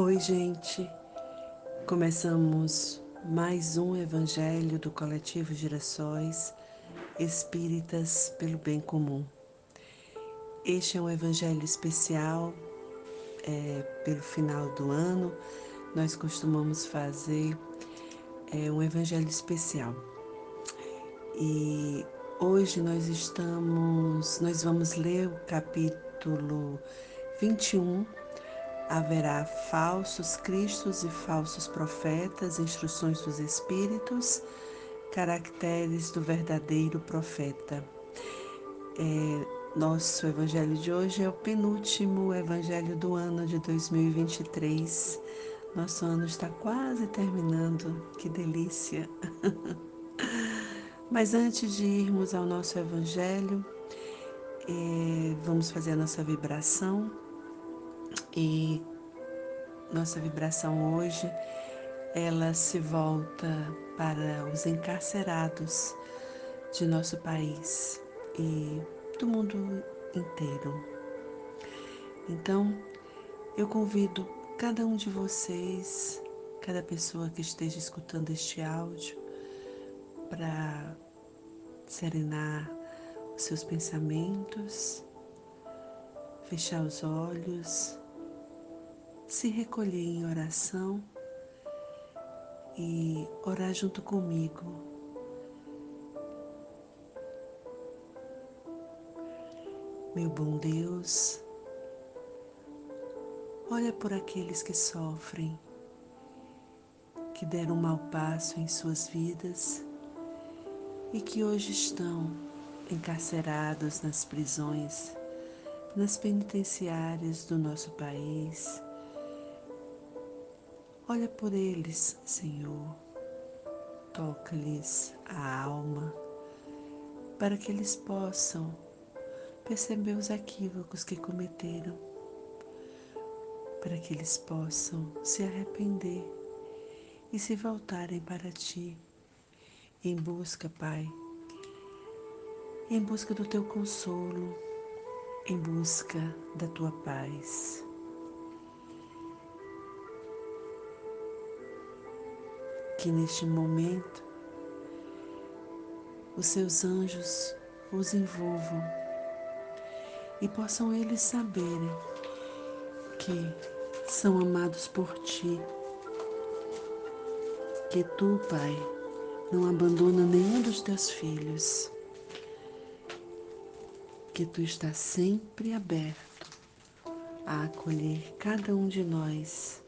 Oi, gente. Começamos mais um evangelho do coletivo Girassóis Espíritas pelo Bem Comum. Este é um evangelho especial é, pelo final do ano. Nós costumamos fazer é, um evangelho especial. E hoje nós estamos, nós vamos ler o capítulo 21 haverá falsos cristos e falsos profetas, instruções dos espíritos, caracteres do verdadeiro profeta. É, nosso evangelho de hoje é o penúltimo evangelho do ano de 2023. Nosso ano está quase terminando, que delícia! Mas antes de irmos ao nosso evangelho, é, vamos fazer a nossa vibração e nossa vibração hoje ela se volta para os encarcerados de nosso país e do mundo inteiro. Então, eu convido cada um de vocês, cada pessoa que esteja escutando este áudio, para serenar os seus pensamentos, fechar os olhos se recolher em oração e orar junto comigo. Meu bom Deus, olha por aqueles que sofrem, que deram um mau passo em suas vidas e que hoje estão encarcerados nas prisões, nas penitenciárias do nosso país Olha por eles, Senhor. Toca-lhes a alma para que eles possam perceber os equívocos que cometeram, para que eles possam se arrepender e se voltarem para Ti, em busca, Pai, em busca do Teu consolo, em busca da Tua paz. Que neste momento os seus anjos os envolvam e possam eles saberem que são amados por ti, que tu, Pai, não abandona nenhum dos teus filhos, que tu estás sempre aberto a acolher cada um de nós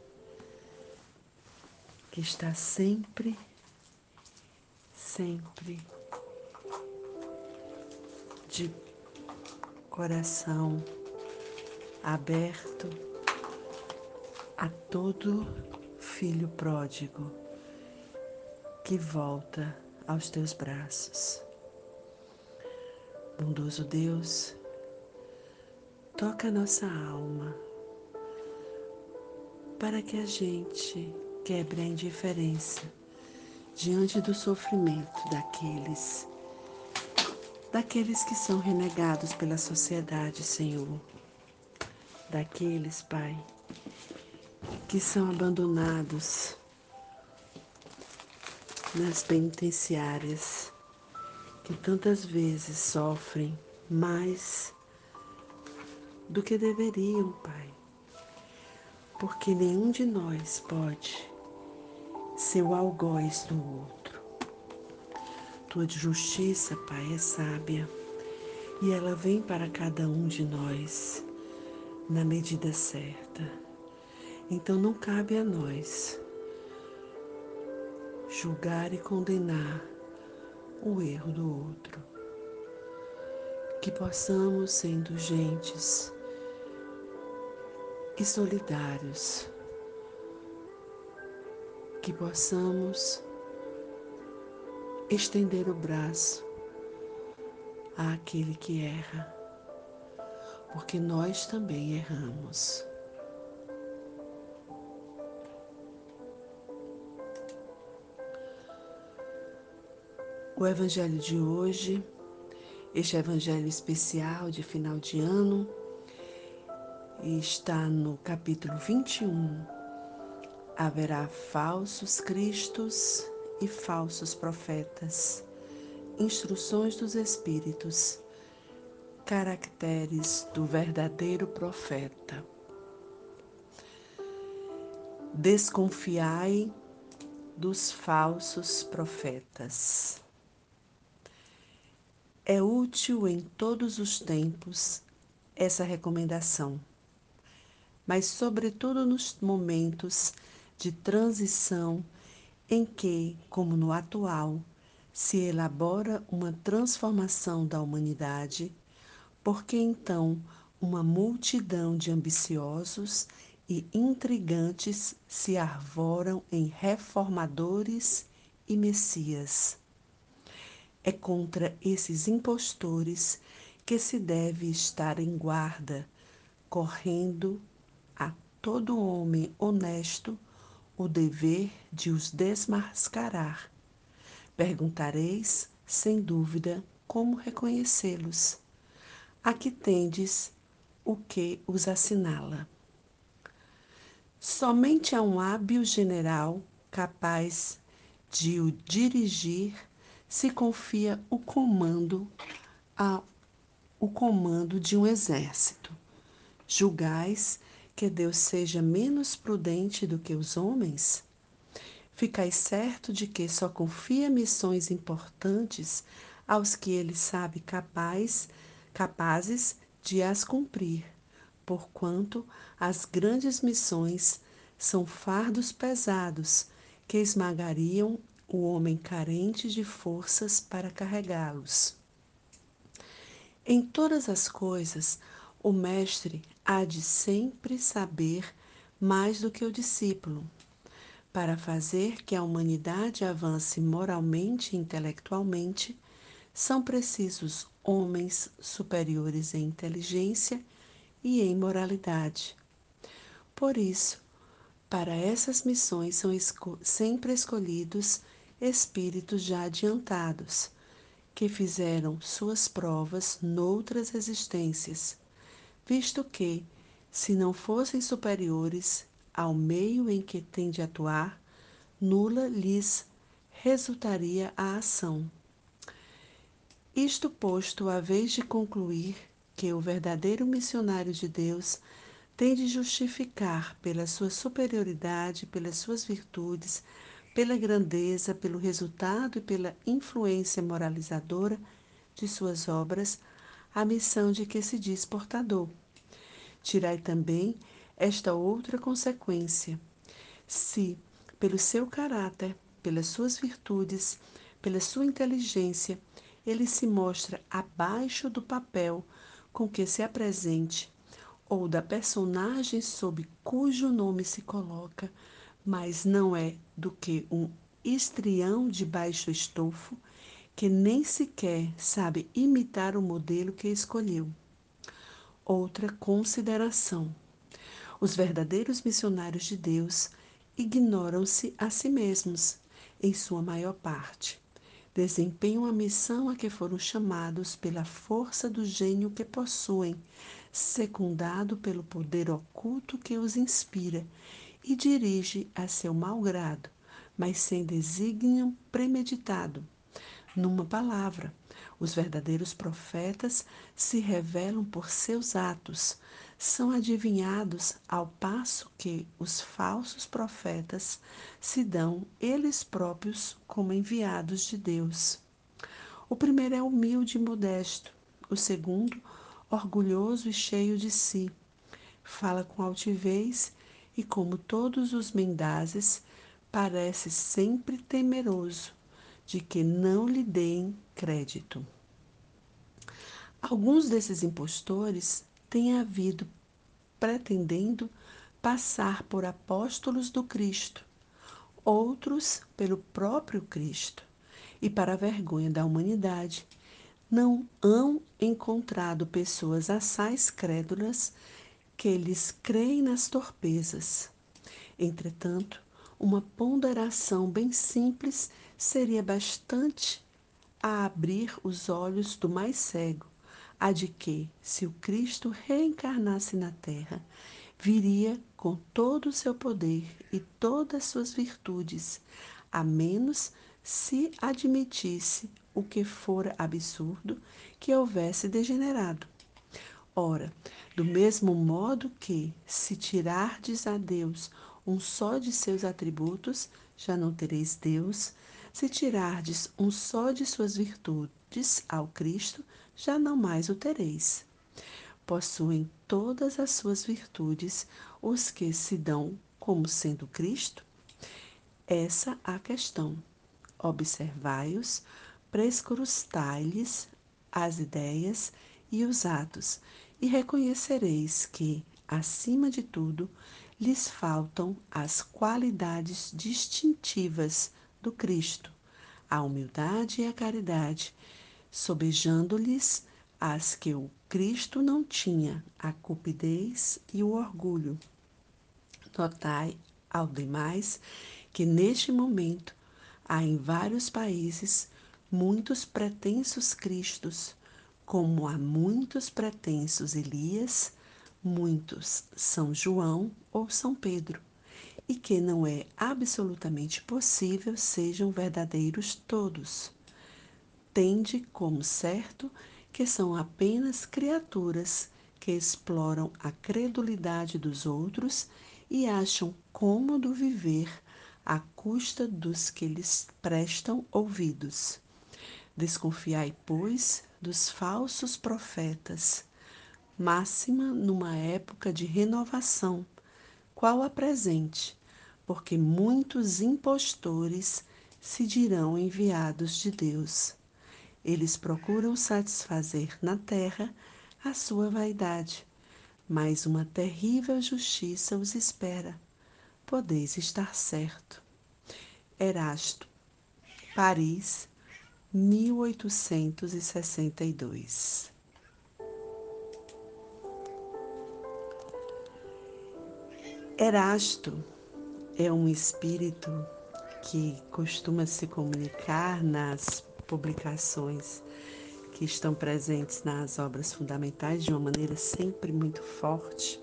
que está sempre, sempre de coração aberto a todo filho pródigo que volta aos teus braços. Bondoso Deus, toca nossa alma para que a gente quebre a indiferença diante do sofrimento daqueles daqueles que são renegados pela sociedade, Senhor. Daqueles, Pai, que são abandonados nas penitenciárias, que tantas vezes sofrem mais do que deveriam, Pai. Porque nenhum de nós pode seu algoz do outro. Tua justiça, Pai, é sábia e ela vem para cada um de nós na medida certa. Então não cabe a nós julgar e condenar o erro do outro. Que possamos ser indulgentes e solidários que possamos estender o braço àquele que erra, porque nós também erramos. O Evangelho de hoje, este Evangelho especial de final de ano, está no capítulo 21 haverá falsos cristos e falsos profetas. Instruções dos Espíritos, caracteres do verdadeiro profeta. Desconfiai dos falsos profetas. É útil em todos os tempos essa recomendação, mas, sobretudo, nos momentos de transição em que, como no atual, se elabora uma transformação da humanidade, porque então uma multidão de ambiciosos e intrigantes se arvoram em reformadores e messias. É contra esses impostores que se deve estar em guarda, correndo a todo homem honesto o dever de os desmascarar. Perguntareis, sem dúvida, como reconhecê-los. Aqui tendes o que os assinala. Somente a um hábil general capaz de o dirigir se confia o comando a o comando de um exército. Julgais que Deus seja menos prudente do que os homens? Ficais certo de que só confia missões importantes aos que ele sabe capaz, capazes de as cumprir, porquanto as grandes missões são fardos pesados que esmagariam o homem carente de forças para carregá-los. Em todas as coisas, o mestre há de sempre saber mais do que o discípulo. Para fazer que a humanidade avance moralmente e intelectualmente, são precisos homens superiores em inteligência e em moralidade. Por isso, para essas missões são esco sempre escolhidos espíritos já adiantados que fizeram suas provas noutras existências, visto que, se não fossem superiores ao meio em que têm de atuar, nula lhes resultaria a ação. Isto posto, a vez de concluir que o verdadeiro missionário de Deus tem de justificar pela sua superioridade, pelas suas virtudes, pela grandeza, pelo resultado e pela influência moralizadora de suas obras, a missão de que se diz portador. Tirai também esta outra consequência. Se, pelo seu caráter, pelas suas virtudes, pela sua inteligência, ele se mostra abaixo do papel com que se apresente, ou da personagem sob cujo nome se coloca, mas não é do que um estrião de baixo estofo que nem sequer sabe imitar o modelo que escolheu. Outra consideração: os verdadeiros missionários de Deus ignoram-se a si mesmos, em sua maior parte. Desempenham a missão a que foram chamados pela força do gênio que possuem, secundado pelo poder oculto que os inspira e dirige a seu mau grado, mas sem desígnio premeditado. Numa palavra, os verdadeiros profetas se revelam por seus atos, são adivinhados ao passo que os falsos profetas se dão eles próprios como enviados de Deus. O primeiro é humilde e modesto, o segundo, orgulhoso e cheio de si. Fala com altivez e, como todos os mendazes, parece sempre temeroso de que não lhe deem crédito. Alguns desses impostores têm havido pretendendo passar por apóstolos do Cristo, outros pelo próprio Cristo, e para a vergonha da humanidade, não hão encontrado pessoas assaz crédulas que eles creem nas torpezas. Entretanto, uma ponderação bem simples seria bastante a abrir os olhos do mais cego, a de que, se o Cristo reencarnasse na terra, viria com todo o seu poder e todas suas virtudes, a menos se admitisse o que fora absurdo que houvesse degenerado. Ora, do mesmo modo que, se tirardes a Deus um só de seus atributos, já não tereis Deus, se tirardes um só de suas virtudes ao Cristo, já não mais o tereis. Possuem todas as suas virtudes os que se dão como sendo Cristo? Essa a questão. Observai-os, prescrutai-lhes as ideias e os atos, e reconhecereis que, acima de tudo, lhes faltam as qualidades distintivas do Cristo, a humildade e a caridade, sobejando-lhes as que o Cristo não tinha, a cupidez e o orgulho. Notai, ao demais, que neste momento há em vários países muitos pretensos Cristos, como há muitos pretensos Elias, muitos São João ou São Pedro, e que não é absolutamente possível sejam verdadeiros todos. Tende como certo que são apenas criaturas que exploram a credulidade dos outros e acham cômodo viver à custa dos que lhes prestam ouvidos. Desconfiai, pois, dos falsos profetas, máxima numa época de renovação, qual a presente, porque muitos impostores se dirão enviados de Deus. Eles procuram satisfazer na terra a sua vaidade, mas uma terrível justiça os espera. Podeis estar certo. Erasto, Paris, 1862. Erasto é um espírito que costuma se comunicar nas publicações que estão presentes nas obras fundamentais de uma maneira sempre muito forte,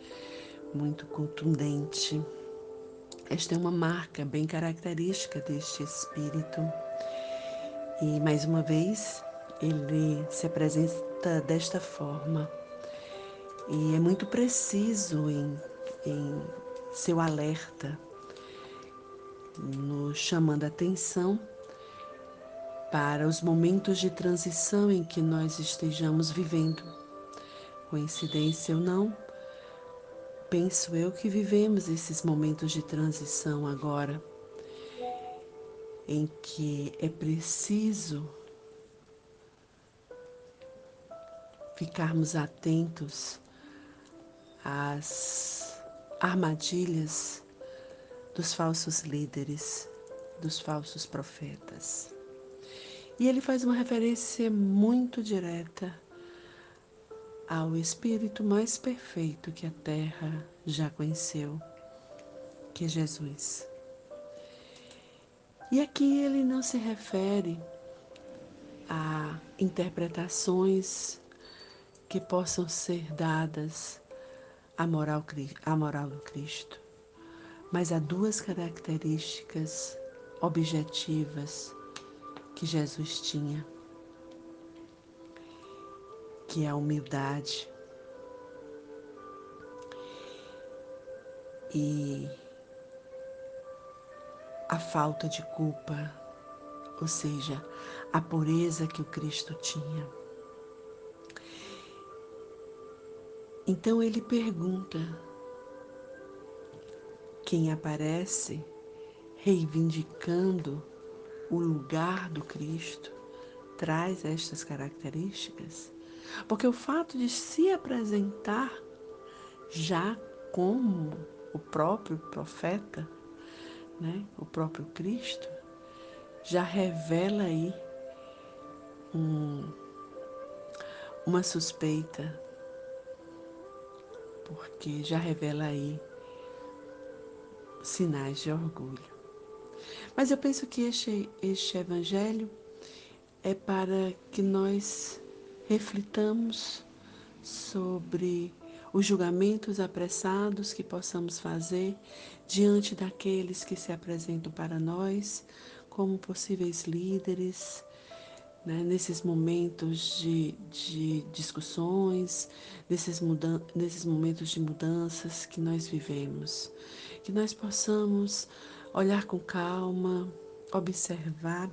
muito contundente. Esta é uma marca bem característica deste espírito. E mais uma vez ele se apresenta desta forma. E é muito preciso em, em seu alerta, nos chamando a atenção para os momentos de transição em que nós estejamos vivendo. Coincidência ou não, penso eu que vivemos esses momentos de transição agora em que é preciso ficarmos atentos às armadilhas dos falsos líderes, dos falsos profetas. E ele faz uma referência muito direta ao Espírito mais perfeito que a Terra já conheceu, que é Jesus. E aqui ele não se refere a interpretações que possam ser dadas à moral, à moral do Cristo, mas há duas características objetivas que Jesus tinha, que é a humildade e a falta de culpa, ou seja, a pureza que o Cristo tinha. Então ele pergunta: quem aparece reivindicando o lugar do Cristo traz estas características? Porque o fato de se apresentar já como o próprio profeta né, o próprio Cristo, já revela aí um, uma suspeita, porque já revela aí sinais de orgulho. Mas eu penso que este, este evangelho é para que nós reflitamos sobre os julgamentos apressados que possamos fazer diante daqueles que se apresentam para nós como possíveis líderes, né, nesses momentos de, de discussões, nesses, nesses momentos de mudanças que nós vivemos. Que nós possamos olhar com calma, observar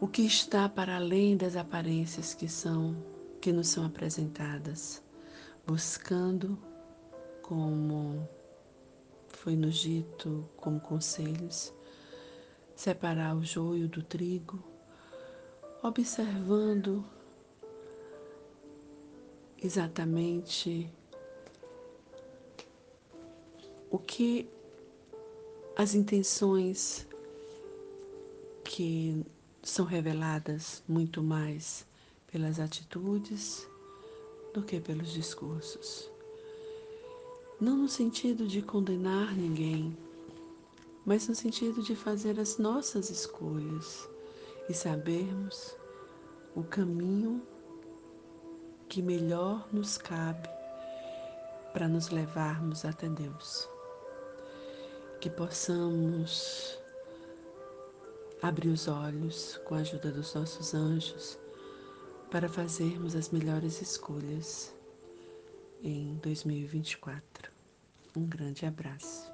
o que está para além das aparências que são que nos são apresentadas, buscando como foi nos dito como conselhos, separar o joio do trigo, observando exatamente o que as intenções que são reveladas muito mais pelas atitudes do que pelos discursos. Não no sentido de condenar ninguém, mas no sentido de fazer as nossas escolhas e sabermos o caminho que melhor nos cabe para nos levarmos até Deus. Que possamos abrir os olhos com a ajuda dos nossos anjos para fazermos as melhores escolhas em 2024. Um grande abraço.